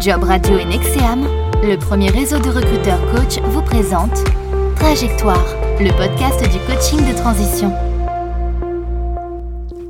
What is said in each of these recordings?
Job Radio et Nexeam, le premier réseau de recruteurs coach, vous présente Trajectoire, le podcast du coaching de transition.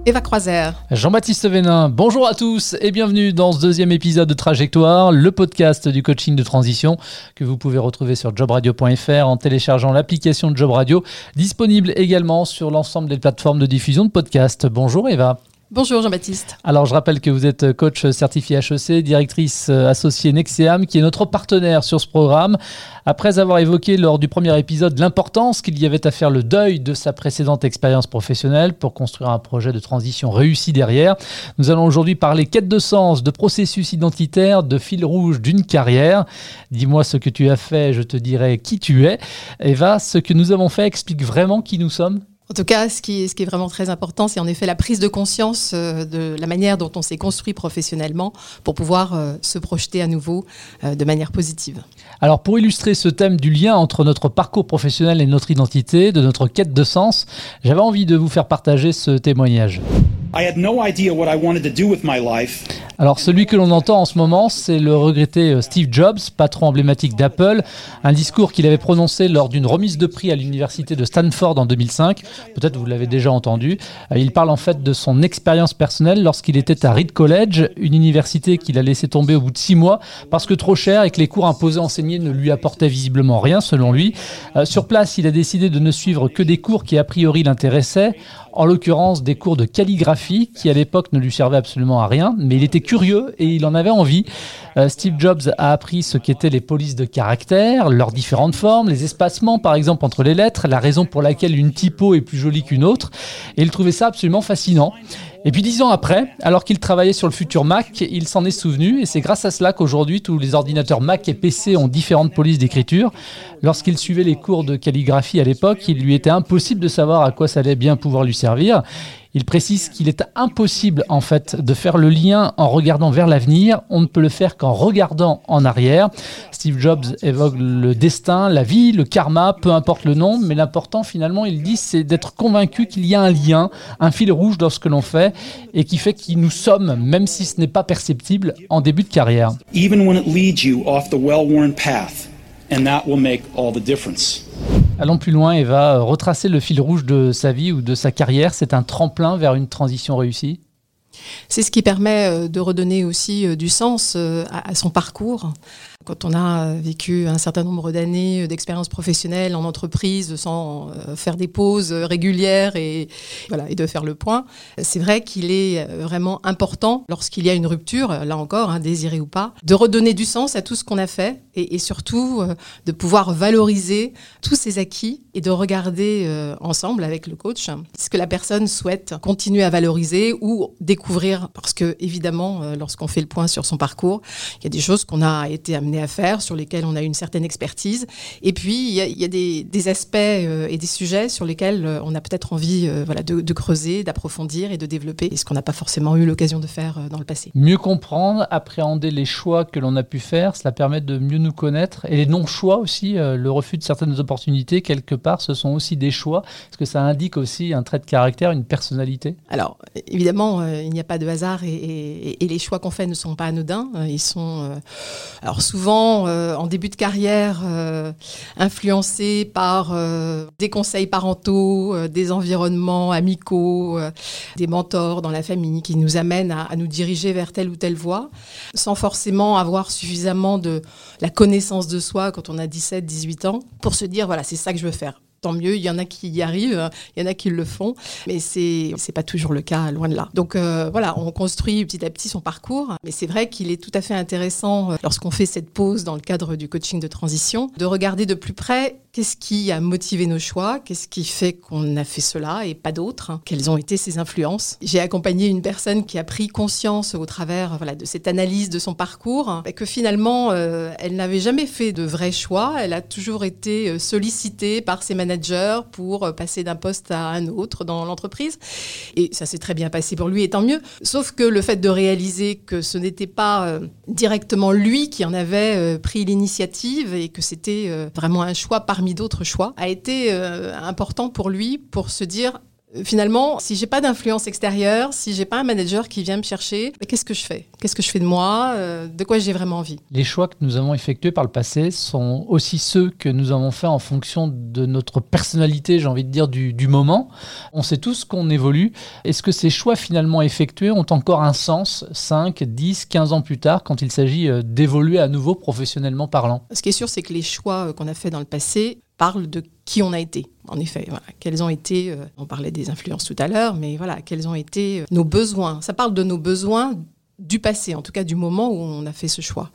Eva Croiser. Jean-Baptiste Vénin, bonjour à tous et bienvenue dans ce deuxième épisode de Trajectoire, le podcast du coaching de transition que vous pouvez retrouver sur jobradio.fr en téléchargeant l'application de Job Radio, disponible également sur l'ensemble des plateformes de diffusion de podcasts. Bonjour Eva. Bonjour Jean-Baptiste. Alors je rappelle que vous êtes coach certifié HEC, directrice euh, associée Nexeam, qui est notre partenaire sur ce programme. Après avoir évoqué lors du premier épisode l'importance qu'il y avait à faire le deuil de sa précédente expérience professionnelle pour construire un projet de transition réussi derrière, nous allons aujourd'hui parler quête de sens, de processus identitaire, de fil rouge d'une carrière. Dis-moi ce que tu as fait, je te dirai qui tu es. Eva, ce que nous avons fait explique vraiment qui nous sommes? En tout cas, ce qui, est, vraiment très important, c'est en effet la prise de conscience euh, de la manière dont on s'est construit professionnellement pour pouvoir euh, se projeter à nouveau euh, de manière positive. Alors pour illustrer ce thème du lien entre notre parcours professionnel et notre identité, de notre quête de sens, j'avais envie de vous faire partager ce témoignage. Alors celui que l'on entend en ce moment, c'est le regretté euh, Steve Jobs, patron emblématique d'Apple, un discours qu'il avait prononcé lors d'une remise de prix à l'université de Stanford en 2005. Peut-être vous l'avez déjà entendu. Euh, il parle en fait de son expérience personnelle lorsqu'il était à Reed College, une université qu'il a laissé tomber au bout de six mois parce que trop cher et que les cours imposés enseignés ne lui apportaient visiblement rien selon lui. Euh, sur place, il a décidé de ne suivre que des cours qui a priori l'intéressaient en l'occurrence des cours de calligraphie qui à l'époque ne lui servaient absolument à rien, mais il était curieux et il en avait envie. Euh, Steve Jobs a appris ce qu'étaient les polices de caractère, leurs différentes formes, les espacements par exemple entre les lettres, la raison pour laquelle une typo est plus jolie qu'une autre, et il trouvait ça absolument fascinant. Et puis dix ans après, alors qu'il travaillait sur le futur Mac, il s'en est souvenu et c'est grâce à cela qu'aujourd'hui tous les ordinateurs Mac et PC ont différentes polices d'écriture. Lorsqu'il suivait les cours de calligraphie à l'époque, il lui était impossible de savoir à quoi ça allait bien pouvoir lui servir. Il précise qu'il est impossible en fait de faire le lien en regardant vers l'avenir. On ne peut le faire qu'en regardant en arrière. Steve Jobs évoque le destin, la vie, le karma, peu importe le nom, mais l'important finalement, il dit, c'est d'être convaincu qu'il y a un lien, un fil rouge dans ce que l'on fait et qui fait qui nous sommes, même si ce n'est pas perceptible en début de carrière. Even when it leads you off the well-worn path, and that will make all the difference. Allons plus loin et va retracer le fil rouge de sa vie ou de sa carrière. C'est un tremplin vers une transition réussie C'est ce qui permet euh, de redonner aussi euh, du sens euh, à son parcours. Quand on a vécu un certain nombre d'années d'expérience professionnelle en entreprise sans euh, faire des pauses régulières et, voilà, et de faire le point, c'est vrai qu'il est euh, vraiment important lorsqu'il y a une rupture, là encore, hein, désirée ou pas, de redonner du sens à tout ce qu'on a fait et, surtout euh, de pouvoir valoriser tous ces acquis et de regarder ensemble avec le coach ce que la personne souhaite continuer à valoriser ou découvrir. Parce que évidemment, lorsqu'on fait le point sur son parcours, il y a des choses qu'on a été amené à faire, sur lesquels on a une certaine expertise. Et puis, il y a, des, aspects euh, et des sujets sur lesquels euh, on a peut-être envie euh, voilà, de, creuser, d'approfondir et de développer, ce qu'on n'a pas forcément eu l'occasion de faire dans le passé. Mieux comprendre, appréhender les choix que l'on a pu faire, cela permet de mieux nous connaître. Et les non-choix aussi, le refus de certaines opportunités, quelque part, ce sont aussi des choix. Est-ce que ça indique aussi un trait de caractère, une personnalité Alors, évidemment, il n'y a pas de hasard et, et les choix qu'on fait ne sont pas anodins. Ils sont, alors souvent, souvent euh, en début de carrière euh, influencés par euh, des conseils parentaux, des environnements amicaux, des mentors dans la famille qui nous amènent à, nous diriger vers telle ou telle voie, sans forcément avoir suffisamment de la connaissance de soi quand on a 17, 18 ans pour se dire voilà, c'est ça que je veux faire mieux. Il y en a qui y arrivent, il y en a qui le font, mais c'est c'est pas toujours le cas, loin de là. Donc euh, voilà, on construit petit à petit son parcours, mais c'est vrai qu'il est tout à fait intéressant euh, lorsqu'on fait cette pause dans le cadre du coaching de transition, de regarder de plus près qu'est-ce qui a motivé nos choix, qu'est-ce qui fait qu'on a fait cela et pas d'autres, quelles ont été ses influences? J'ai accompagné une personne qui a pris conscience au travers de cette analyse de son parcours que finalement euh, elle n'avait jamais fait de vrais choix, elle a toujours été sollicitée par ses managers pour euh, passer d'un poste à un autre dans l'entreprise. Et ça s'est très bien passé pour lui, et tant mieux. Sauf que le fait de réaliser que ce n'était pas euh, directement lui qui en avait euh, pris l'initiative et que c'était vraiment un choix parmi d'autres choix, a été important pour lui pour se dire finalement, si j'ai pas d'influence extérieure, si j'ai pas un manager qui vient me chercher, qu'est-ce que je fais? Qu'est-ce que je fais de moi? Euh, De quoi j'ai vraiment envie? Les choix que nous avons effectués par le passé sont aussi ceux que nous avons faits en fonction de notre personnalité, j'ai envie de dire, du, du moment. On sait tous qu'on évolue. Est-ce que ces choix finalement effectués ont encore un sens 5, 10, 15 ans plus tard quand il s'agit euh, d'évoluer à nouveau professionnellement parlant? Ce qui est sûr, c'est que les choix euh, qu'on a faits dans le passé parlent de qui on a été. En effet, quels ont été, euh, on parlait des influences tout à l'heure, mais voilà, quels ont été euh, nos besoins. Ça parle de nos besoins du passé, en tout cas du moment où on a fait ce choix.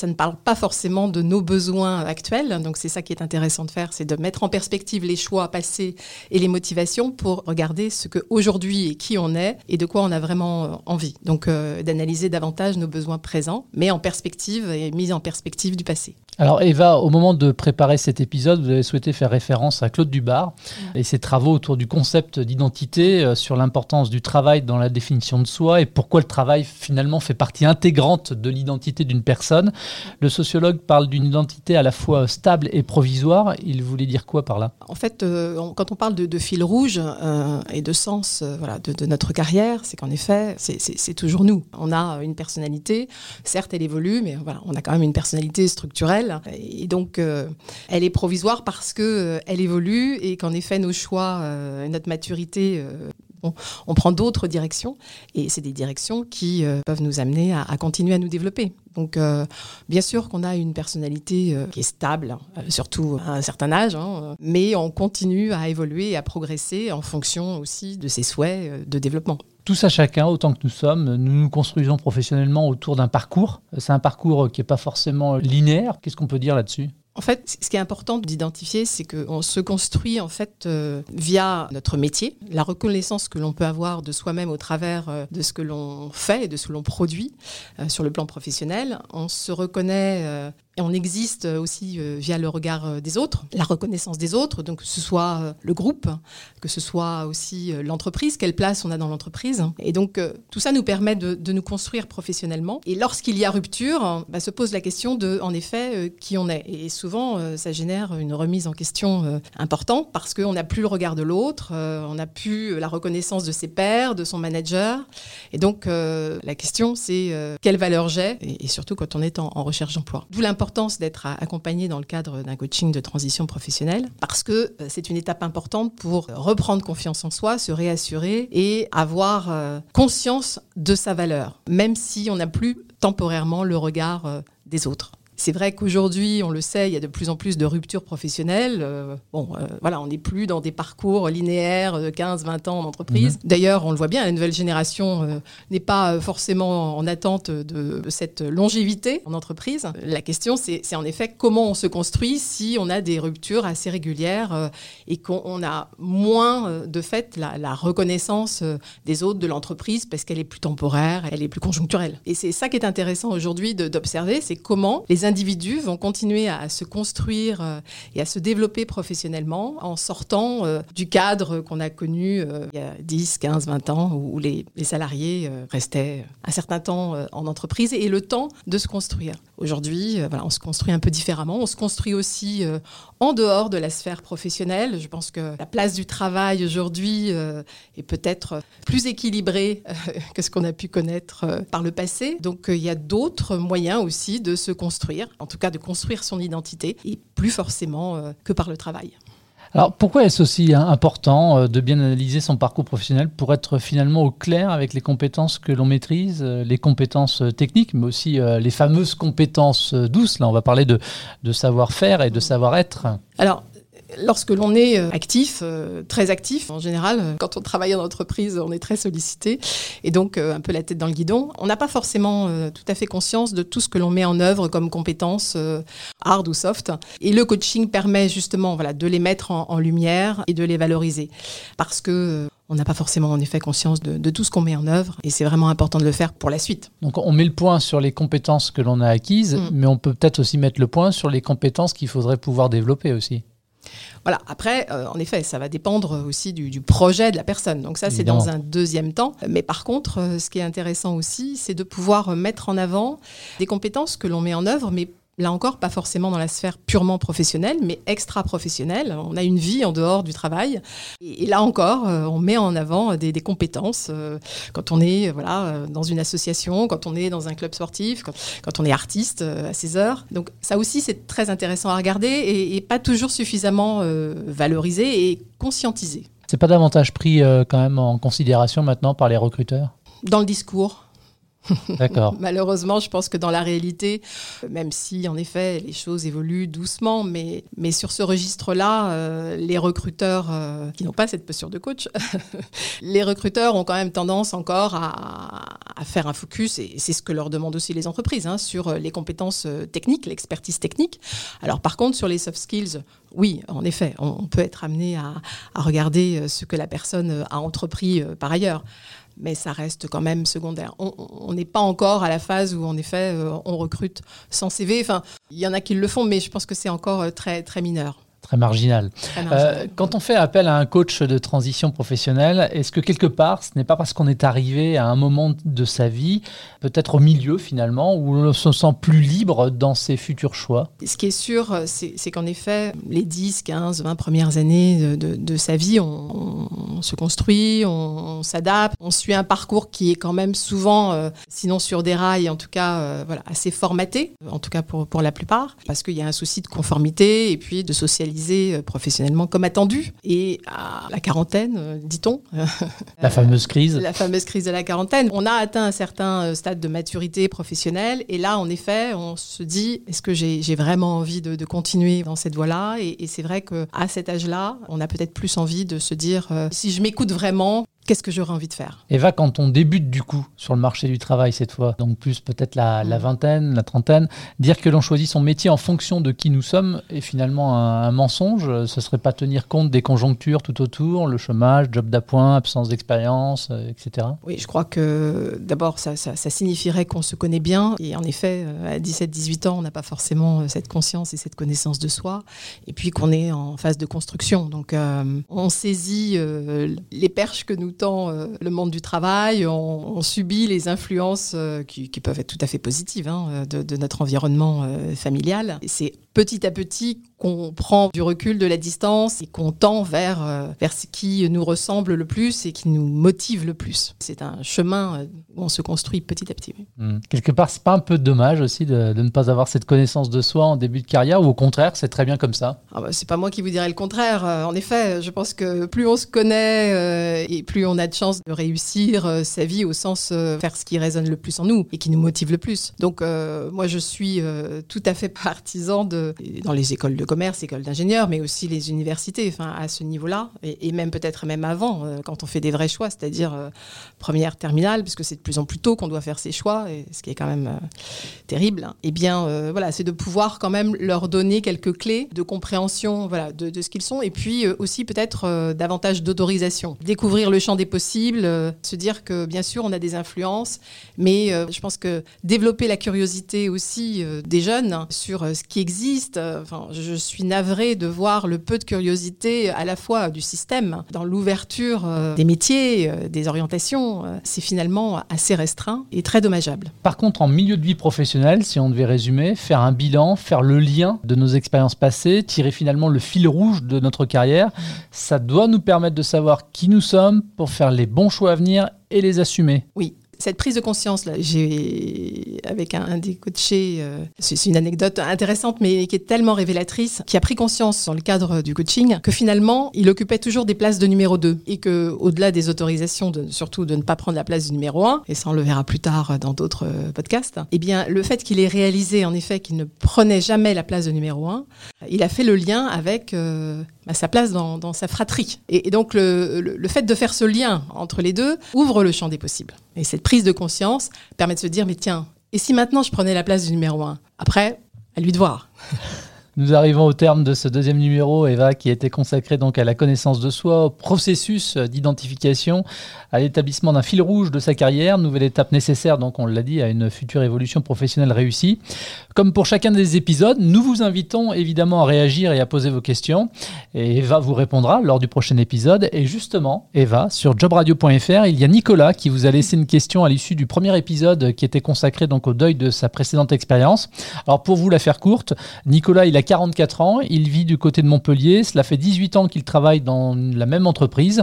Ça ne parle pas forcément de nos besoins actuels, donc c'est ça qui est intéressant de faire, c'est de mettre en perspective les choix passés et les motivations pour regarder ce qu'aujourd'hui et qui on est et de quoi on a vraiment euh, envie. Donc euh, d'analyser davantage nos besoins présents, mais en perspective et mise en perspective du passé. Alors Eva, au moment de préparer cet épisode, vous avez souhaité faire référence à Claude Dubar et ses travaux autour du concept d'identité, euh, sur l'importance du travail dans la définition de soi et pourquoi le travail finalement fait partie intégrante de l'identité d'une personne. Le sociologue parle d'une identité à la fois stable et provisoire. Il voulait dire quoi par là? En fait, euh, quand on parle de, fil rouge euh, et de sens euh, voilà, de, notre carrière, c'est qu'en effet, c'est- toujours nous. On a une personnalité, certes elle évolue, mais voilà, on a quand même une personnalité structurelle. Et donc, elle est provisoire parce que euh, elle évolue et qu'en effet, nos choix notre maturité on, prend d'autres directions et c'est des directions qui euh, peuvent nous amener à, continuer à nous développer. Donc, euh, bien sûr qu'on a une personnalité euh, qui est stable, surtout à un certain âge, hein, mais on continue à évoluer et à progresser en fonction aussi de ses souhaits de développement. Tous à chacun, autant que nous sommes, nous nous construisons professionnellement autour d'un parcours. C'est un parcours qui n'est pas forcément linéaire. Qu'est-ce qu'on peut dire là-dessus? En fait, ce qui est important d'identifier, c'est qu'on se construit en fait euh, via notre métier, la reconnaissance que l'on peut avoir de soi-même au travers euh, de ce que l'on fait et de ce que l'on produit euh, sur le plan professionnel. On se reconnaît et on existe aussi euh, via le regard euh, des autres, la reconnaissance des autres, donc que ce soit euh, le groupe, que ce soit aussi euh, l'entreprise, quelle place on a dans l'entreprise. Et donc euh, tout ça nous permet de, nous construire professionnellement. Et lorsqu'il y a rupture, bah, se pose la question de, en effet, euh, qui on est. Et souvent, euh, ça génère une remise en question euh, importante parce qu'on n'a plus le regard de l'autre, euh, on n'a plus la reconnaissance de ses pairs, de son manager. Et donc euh, la question, c'est euh, quelle valeur j'ai, et, surtout quand on est en, recherche d'emploi. D'être a- accompagné dans le cadre d'un coaching de transition professionnelle, parce que euh, c'est une étape importante pour euh, reprendre confiance en soi, se réassurer et avoir euh, conscience de sa valeur, même si on n'a plus temporairement le regard des autres. C'est vrai qu'aujourd'hui, on le sait, il y a de plus en plus de ruptures professionnelles. Euh, bon, euh, voilà, on n'est plus dans des parcours linéaires de 15-20 ans en entreprise. D'ailleurs, on le voit bien, la nouvelle génération euh, n'est pas forcément en attente de cette longévité en entreprise. La question, c'est en effet comment on se construit si on a des ruptures assez régulières et qu'on on a moins de fait la, la reconnaissance des autres de l'entreprise parce qu'elle est plus temporaire, elle est plus conjoncturelle. Et c'est ça qui est intéressant aujourd'hui d'observer, c'est comment les individus vont continuer à, se construire euh, et à se développer professionnellement en sortant euh, du cadre qu'on a connu euh, il y a 10, 15, 20 ans où, les, salariés restaient un certain temps en entreprise et le temps de se construire. Aujourd'hui, voilà, on se construit un peu différemment. On se construit aussi en dehors de la sphère professionnelle. Je pense que la place du travail aujourd'hui est peut-être plus équilibrée que ce qu'on a pu connaître par le passé. Donc il y a d'autres moyens aussi de se construire, en tout cas de construire son identité, et plus forcément euh, que par le travail. Alors pourquoi est-ce aussi hein, important euh, de bien analyser son parcours professionnel pour être finalement au clair avec les compétences que l'on maîtrise, euh, les compétences techniques, mais aussi les fameuses compétences douces? Là, on va parler de, de savoir-faire et de savoir-être. Alors, lorsque l'on est euh, actif, euh, très actif, en général, euh, quand on travaille en entreprise, on est très sollicité et donc un peu la tête dans le guidon. On n'a pas forcément tout à fait conscience de tout ce que l'on met en œuvre comme compétences hard ou soft. Et le coaching permet justement voilà, de les mettre en, en lumière et de les valoriser parce que on n'a pas forcément en effet conscience de, de tout ce qu'on met en œuvre et c'est vraiment important de le faire pour la suite. Donc on met le point sur les compétences que l'on a acquises, Mm. mais on peut peut-être aussi mettre le point sur les compétences qu'il faudrait pouvoir développer aussi. Voilà. Après, euh, en effet, ça va dépendre aussi du, du projet de la personne. Donc ça, c'est dans un deuxième temps. Mais par contre, euh, ce qui est intéressant aussi, c'est de pouvoir mettre en avant des compétences que l'on met en œuvre, mais là encore, pas forcément dans la sphère purement professionnelle, mais extra-professionnelle. On a une vie en dehors du travail. Et, là encore, euh, on met en avant des, compétences euh, quand on est voilà, euh, dans une association, quand on est dans un club sportif, quand, on est artiste à ses heures. Donc ça aussi, c'est très intéressant à regarder et, et pas toujours suffisamment valorisé et conscientisé. C'est pas davantage pris quand même en considération maintenant par les recruteurs? Dans le discours, D'accord. Malheureusement, je pense que dans la réalité, même si en effet les choses évoluent doucement, mais, mais sur ce registre-là, euh, les recruteurs euh, qui n'ont pas cette posture de coach, les recruteurs ont quand même tendance encore à, faire un focus, et c'est ce que leur demandent aussi les entreprises, hein, sur les compétences euh, techniques, l'expertise technique. Alors par contre, sur les soft skills, oui, en effet, on, peut être amené à, regarder ce que la personne a entrepris par ailleurs mais ça reste quand même secondaire. On n'est pas encore à la phase où, en effet, euh, on recrute sans CV. Enfin, il y en a qui le font, mais je pense que c'est encore euh, très, très mineur. Très marginal. Euh, quand on fait appel à un coach de transition professionnelle, est-ce que quelque part, ce n'est pas parce qu'on est arrivé à un moment de sa vie, peut-être au milieu finalement, où on se sent plus libre dans ses futurs choix? Ce qui est sûr, c'est qu'en effet, les 10, 15, 20 premières années de, sa vie, on, se construit, on, s'adapte, on suit un parcours qui est quand même souvent, euh, sinon sur des rails, en tout cas euh, voilà, assez formaté, en tout cas pour, pour la plupart, parce qu'il y a un souci de conformité et puis de socialisation euh, professionnellement comme attendu. Et à la quarantaine, euh, dit-on. La fameuse crise. La fameuse crise de la quarantaine. On a atteint un certain euh, stade de maturité professionnelle. Et là, en effet, on se dit, est-ce que j'ai vraiment envie de, continuer dans cette voie-là? Et, c'est vrai qu'à cet âge-là, on a peut-être plus envie de se dire, si je m'écoute vraiment, qu'est-ce que j'aurais envie de faire? Eva, quand on débute du coup sur le marché du travail cette fois, donc plus peut-être la, mm. vingtaine, la trentaine, dire que l'on choisit son métier en fonction de qui nous sommes est finalement un, mensonge. Ce serait pas tenir compte des conjonctures tout autour, le chômage, job d'appoint, absence d'expérience, euh, etc. Oui, je crois que d'abord ça, ça, signifierait qu'on se connaît bien et en effet euh, à 17-18 ans on n'a pas forcément euh, cette conscience et cette connaissance de soi et puis qu'on est en phase de construction. Donc on saisit les perches que nous euh, le monde du travail, on, subit les influences euh, qui, peuvent être tout à fait positives hein, de, de, notre environnement euh, familial. C'est petit à petit qu'on prend du recul, de la distance et qu'on tend vers, euh, vers ce qui nous ressemble le plus et qui nous motive le plus. C'est un chemin euh, où on se construit petit à petit. Hmm. Quelque part, c'est pas un peu dommage aussi de, de, ne pas avoir cette connaissance de soi en début de carrière ou au contraire, c'est très bien comme ça? Ah bah, C'est pas moi qui vous dirais le contraire. Euh, en effet, je pense que plus on se connaît et plus on a de chances de réussir sa vie au sens faire ce qui résonne le plus en nous et qui nous motive le plus. Donc moi, je suis tout à fait partisan de, dans les écoles de commerce, école d'ingénieurs, mais aussi les universités, à ce niveau-là, et, même peut-être même avant, euh, quand on fait des vrais choix, c'est-à-dire euh, première terminale, puisque c'est de plus en plus tôt qu'on doit faire ces choix, et ce qui est quand même euh, terrible. Hein. Eh bien, voilà, c'est de pouvoir quand même leur donner quelques clés de compréhension, voilà, de, de ce qu'ils sont, et puis aussi peut-être davantage d'autorisation, découvrir le champ des possibles, se dire que bien sûr on a des influences, mais je pense que développer la curiosité aussi des jeunes sur ce qui existe. Enfin, je suis navrée de voir le peu de curiosité à la fois du système, dans l'ouverture euh, des métiers, euh, des orientations. Euh, c'est finalement assez restreint et très dommageable. Par contre, en milieu de vie professionnelle, si on devait résumer, faire un bilan, faire le lien de nos expériences passées, tirer finalement le fil rouge de notre carrière, ça doit nous permettre de savoir qui nous sommes pour faire les bons choix à venir et les assumer. Oui, cette prise de conscience là, j'ai avec un, des coachés, euh, c'est une anecdote intéressante mais qui est tellement révélatrice, qui a pris conscience dans le cadre du coaching que finalement il occupait toujours des places de numéro 2 et que au-delà des autorisations, surtout de ne pas prendre la place du numéro 1 et ça on le verra plus tard dans d'autres euh, podcasts, eh bien le fait qu'il ait réalisé en effet qu'il ne prenait jamais la place de numéro 1, il a fait le lien avec euh, sa place dans, sa fratrie. Et, donc le, le, fait de faire ce lien entre les deux ouvre le champ des possibles. Et cette prise de conscience permet de se dire, mais tiens, et si maintenant je prenais la place du numéro un? Après, à lui de voir. Nous arrivons au terme de ce deuxième numéro, Eva, qui était consacré donc à la connaissance de soi, au processus d'identification, à l'établissement d'un fil rouge de sa carrière, nouvelle étape nécessaire, donc on l'a dit, à une future évolution professionnelle réussie. Comme pour chacun des épisodes, nous vous invitons évidemment à réagir et à poser vos questions. Et Eva vous répondra lors du prochain épisode. Et justement, Eva, sur jobradio.fr, il y a Nicolas qui vous a laissé une question à l'issue du premier épisode qui était consacré donc au deuil de sa précédente expérience. Alors pour vous la faire courte, Nicolas, il a 44 ans, il vit du côté de Montpellier, cela fait 18 ans qu'il travaille dans la même entreprise.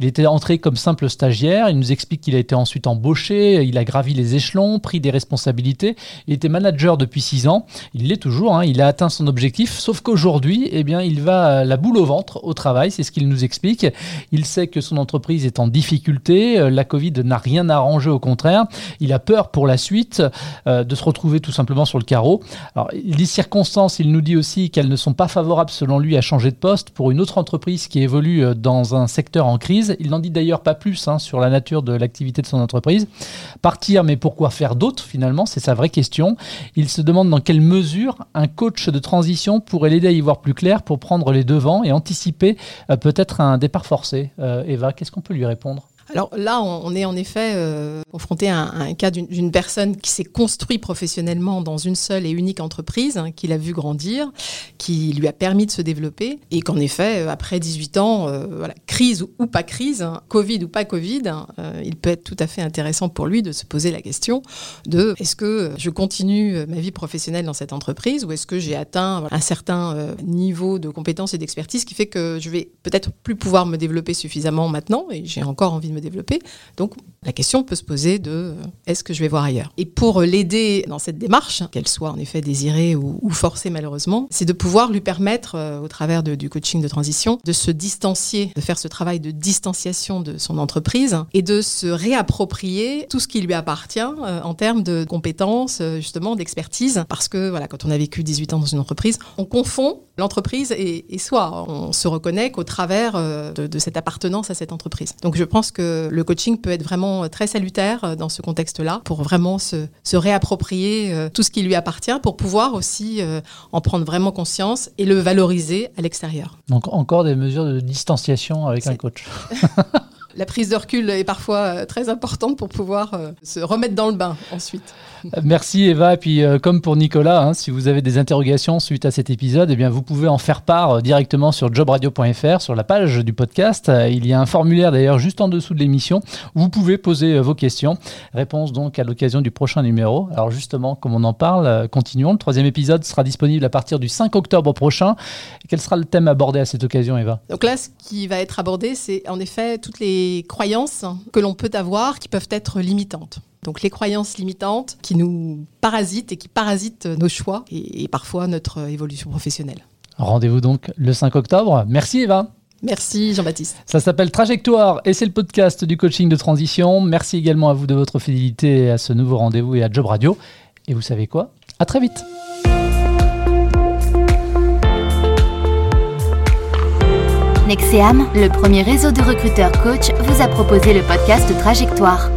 Il était entré comme simple stagiaire, il nous explique qu'il a été ensuite embauché, il a gravi les échelons, pris des responsabilités, il était manager depuis 6 ans, il l'est toujours, hein, il a atteint son objectif, sauf qu'aujourd'hui, eh bien, il va la boule au ventre au travail, c'est ce qu'il nous explique. Il sait que son entreprise est en difficulté, euh, la Covid n'a rien arrangé, au contraire, il a peur pour la suite euh, de se retrouver tout simplement sur le carreau. Alors, les circonstances, il nous dit aussi qu'elles ne sont pas favorables selon lui à changer de poste pour une autre entreprise qui évolue euh, dans un secteur en crise. Il n'en dit d'ailleurs pas plus hein, sur la nature de l'activité de son entreprise. Partir, mais pourquoi faire d'autres finalement? C'est sa vraie question. Il se demande dans quelle mesure un coach de transition pourrait l'aider à y voir plus clair pour prendre les devants et anticiper euh, peut-être un départ forcé. Euh, Eva, qu'est-ce qu'on peut lui répondre? Alors là, on est en effet euh, confronté à un, cas d'une personne qui s'est construite professionnellement dans une seule et unique entreprise, hein, qui l'a vu grandir, qui lui a permis de se développer, et qu'en effet, euh, après 18 ans, euh, voilà, crise ou, pas crise, hein, Covid ou pas Covid, hein, il peut être tout à fait intéressant pour lui de se poser la question de est-ce que je continue ma vie professionnelle dans cette entreprise ou est-ce que j'ai atteint un certain niveau de compétence et d'expertise qui fait que je vais peut-être plus pouvoir me développer suffisamment maintenant et j'ai encore envie de développer. Donc la question peut se poser de euh, est-ce que je vais voir ailleurs? Et pour l'aider dans cette démarche, qu'elle soit en effet désirée ou, forcée malheureusement, c'est de pouvoir lui permettre, euh, au travers du coaching de transition, de se distancier, de faire ce travail de distanciation de son entreprise et de se réapproprier tout ce qui lui appartient euh, en termes de compétences, justement, d'expertise. Parce que voilà, quand on a vécu 18 ans dans une entreprise, on confond l'entreprise et, soi. On se reconnaît qu'au travers de cette appartenance à cette entreprise. Donc je pense que le coaching peut être vraiment très salutaire euh, dans ce contexte-là pour vraiment se, réapproprier euh, tout ce qui lui appartient pour pouvoir aussi euh, en prendre vraiment conscience et le valoriser à l'extérieur. Donc encore des mesures de distanciation avec un coach. la prise de recul est parfois très importante pour pouvoir se remettre dans le bain ensuite. Merci Eva. Et puis, euh, comme pour Nicolas, hein, si vous avez des interrogations suite à cet épisode, eh bien, vous pouvez en faire part euh, directement sur jobradio.fr, sur la page du podcast. Euh, il y a un formulaire d'ailleurs juste en dessous de l'émission où vous pouvez poser vos questions. Réponse donc à l'occasion du prochain numéro. Alors, justement, comme on en parle, continuons. Le troisième épisode sera disponible à partir du 5 octobre prochain. quel sera le thème abordé à cette occasion, Eva? Donc là, ce qui va être abordé, c'est en effet toutes les croyances que l'on peut avoir qui peuvent être limitantes. Donc les croyances limitantes qui nous parasitent et qui parasitent nos choix et, parfois notre évolution professionnelle. Rendez-vous donc le 5 octobre. Merci Eva. Merci Jean-Baptiste. Ça s'appelle Trajectoire et c'est le podcast du coaching de transition. Merci également à vous de votre fidélité à ce nouveau rendez-vous et à Job Radio. Et vous savez quoi? À très vite. Nexeam, le premier réseau de recruteurs coach, vous a proposé le podcast Trajectoire.